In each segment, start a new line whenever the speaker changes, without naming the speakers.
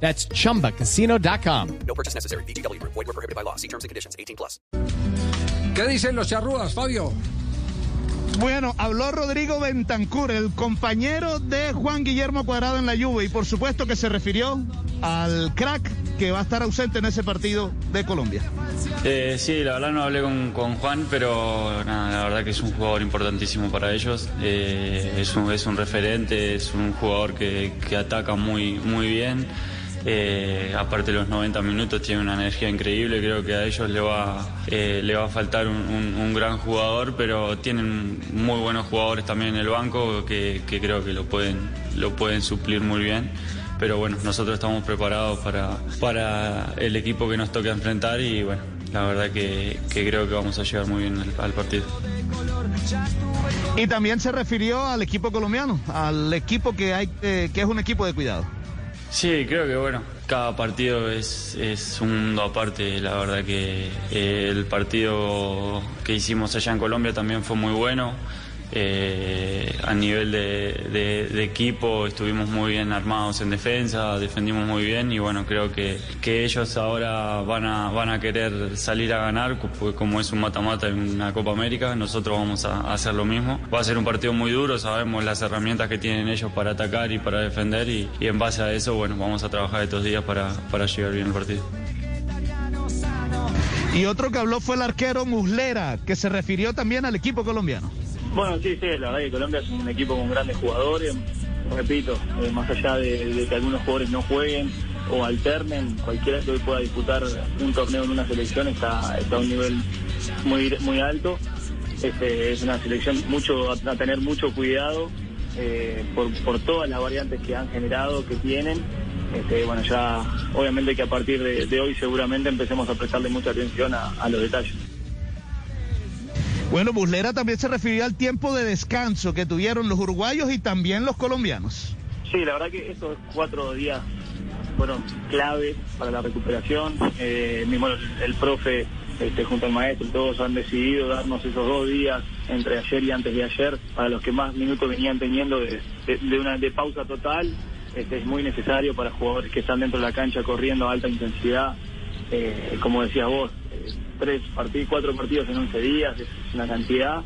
That's chumbacasino.com.
No purchase necessary. BGW. Void were prohibited by law. See terms and conditions. 18 plus.
¿Qué dicen los charrúas, Fabio?
Bueno, habló Rodrigo Bentancur, el compañero de Juan Guillermo Cuadrado en la Juve, y por supuesto que se refirió al crack que va a estar ausente en ese partido de Colombia.
Eh, sí, la verdad no hablé con, con Juan, pero nada, la verdad que es un jugador importantísimo para ellos. Eh, es, un, es un referente, es un jugador que, que ataca muy, muy bien. Eh, aparte de los 90 minutos tiene una energía increíble, creo que a ellos le va, eh, le va a faltar un, gran jugador, pero tienen muy buenos jugadores también en el banco que, creo que lo pueden, lo pueden suplir muy bien. Pero bueno, nosotros estamos preparados para, para el equipo que nos toca enfrentar y bueno, la verdad que, que creo que vamos a llegar muy bien al, al partido.
Y también se refirió al equipo colombiano, al equipo que, hay, eh, que es un equipo de cuidado.
Sí, creo que bueno, cada partido es, es un mundo aparte. La verdad que eh, el partido que hicimos allá en Colombia también fue muy bueno. Eh, a nivel de, equipo estuvimos muy bien armados en defensa, defendimos muy bien y bueno, creo que, que ellos ahora van a, van a querer salir a ganar, porque como es un mata-mata en una Copa América, nosotros vamos a, a hacer lo mismo. Va a ser un partido muy duro, sabemos las herramientas que tienen ellos para atacar y para defender y, y en base a eso, bueno, vamos a trabajar estos días para, para llegar bien al partido.
Y otro que habló fue el arquero Muslera, que se refirió también al equipo colombiano.
Bueno, sí, sí, la verdad que Colombia es un equipo con grandes jugadores. Repito, eh, más allá de, que algunos jugadores no jueguen o alternen, cualquiera que hoy pueda disputar un torneo en una selección está, está a un nivel muy, muy alto. Este, es una selección mucho a, tener mucho cuidado eh, por, por todas las variantes que han generado, que tienen. Este, bueno, ya obviamente que a partir de, hoy seguramente empecemos a prestarle mucha atención a los detalles.
Bueno, Muslera también se refirió al tiempo de descanso que tuvieron los uruguayos y también los colombianos.
Sí, la verdad que estos cuatro días fueron claves para la recuperación. Eh, mismo el, el profe este, junto al maestro, todos han decidido darnos esos dos días entre ayer y antes de ayer para los que más minutos venían teniendo de, de- de una de pausa total. Este, es muy necesario para jugadores que están dentro de la cancha corriendo a alta intensidad. Eh, como decías vos, tres partidos, cuatro partidos en 11 días, es una cantidad.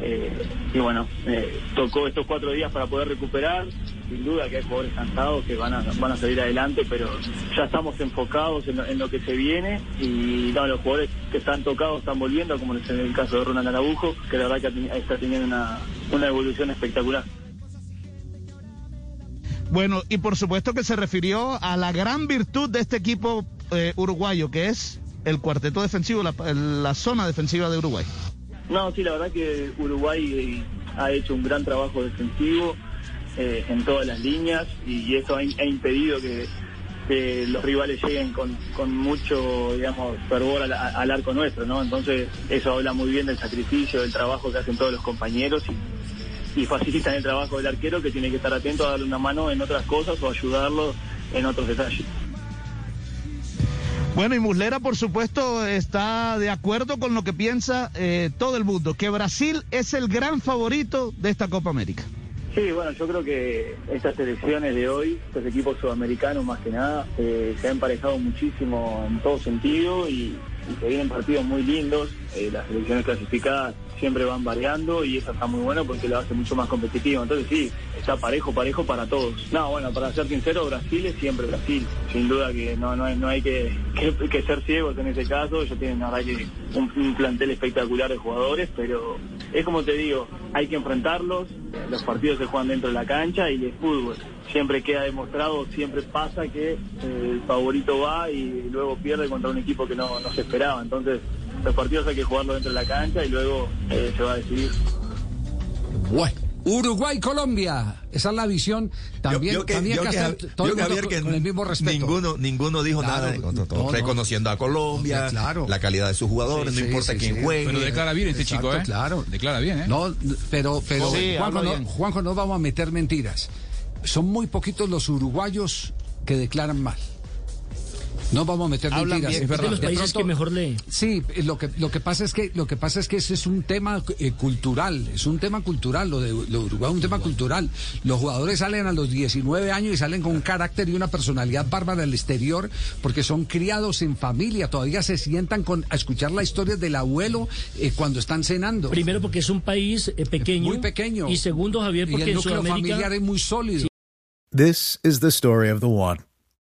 Eh, y bueno, eh, tocó estos cuatro días para poder recuperar. Sin duda que hay jugadores cansados que van a, van a salir adelante, pero ya estamos enfocados en lo, en lo que se viene y no, los jugadores que están tocados están volviendo, como es en el caso de Ronald Araujo, que la verdad que está teniendo una, una evolución espectacular.
Bueno, y por supuesto que se refirió a la gran virtud de este equipo eh, uruguayo, que es el cuarteto defensivo, la, la zona defensiva de Uruguay.
No, sí, la verdad que Uruguay eh, ha hecho un gran trabajo defensivo eh, en todas las líneas y eso ha, impedido que, los rivales lleguen con, con mucho, digamos, fervor al, al arco nuestro, ¿no? Entonces eso habla muy bien del sacrificio, del trabajo que hacen todos los compañeros y, y facilitan el trabajo del arquero que tiene que estar atento a darle una mano en otras cosas o ayudarlo en otros detalles.
Bueno, y Muslera, por supuesto, está de acuerdo con lo que piensa eh, todo el mundo, que Brasil es el gran favorito de esta Copa América.
Sí, bueno, yo creo que estas selecciones de hoy, estos equipos sudamericanos más que nada, eh, se han emparejado muchísimo en todo sentido y, se vienen partidos muy lindos. Eh, las selecciones clasificadas siempre van variando y eso está muy bueno porque lo hace mucho más competitivo. Entonces sí, está parejo, parejo para todos. No, bueno, para ser sincero, Brasil es siempre Brasil. Sin duda que no, no no hay que, que- ser ciegos en ese caso. Ellos tienen, la que un plantel espectacular de jugadores, pero es como te digo, hay que enfrentarlos. Los partidos se juegan dentro de la cancha y es fútbol. Siempre queda demostrado, siempre pasa que eh, el favorito va y luego pierde contra un equipo que no, no se esperaba. Entonces, los partidos hay que jugarlos dentro de la cancha y luego eh, se va a decidir.
Uruguay-Colombia. Esa es la visión. También,
Yo- yo que-
también
yo
que
que-
hacer todo
yo
el
que
mundo
Javier, que
con, el mismo respeto.
Ninguno, ninguno dijo
Claro,
nada,
no.
reconociendo a Colombia,
claro.
la calidad de sus jugadores,
Sí,
no
sí,
importa
sí,
quién
sí.
juegue.
Pero declara bien este
Exacto,
chico, ¿eh?
claro.
Declara bien, ¿eh?
No, pero, pero
Sí,
Juanjo,
habla
no. Juanjo, no vamos a meter mentiras. Son muy poquitos los uruguayos que declaran mal. No vamos a meter
Hablan
mentiras.
bien.
Es
Es de
verdad.
los
De
países
pronto-
que mejor lee.
Sí, lo que lo que pasa es que lo que pasa es que ese es un tema eh, cultural, es un tema cultural, lo de, lo de Uruguay es un tema cultural. Los jugadores salen a los 19 años y salen con un carácter y una personalidad bárbara al exterior porque son criados en familia, todavía se sientan con a escuchar la historia del abuelo eh, cuando están cenando.
Primero porque es un país eh, pequeño.
Muy pequeño.
Y segundo, Javier,
y
porque
el
en
núcleo
Sudamérica...
familiar es muy sólido.
This is the story of the one.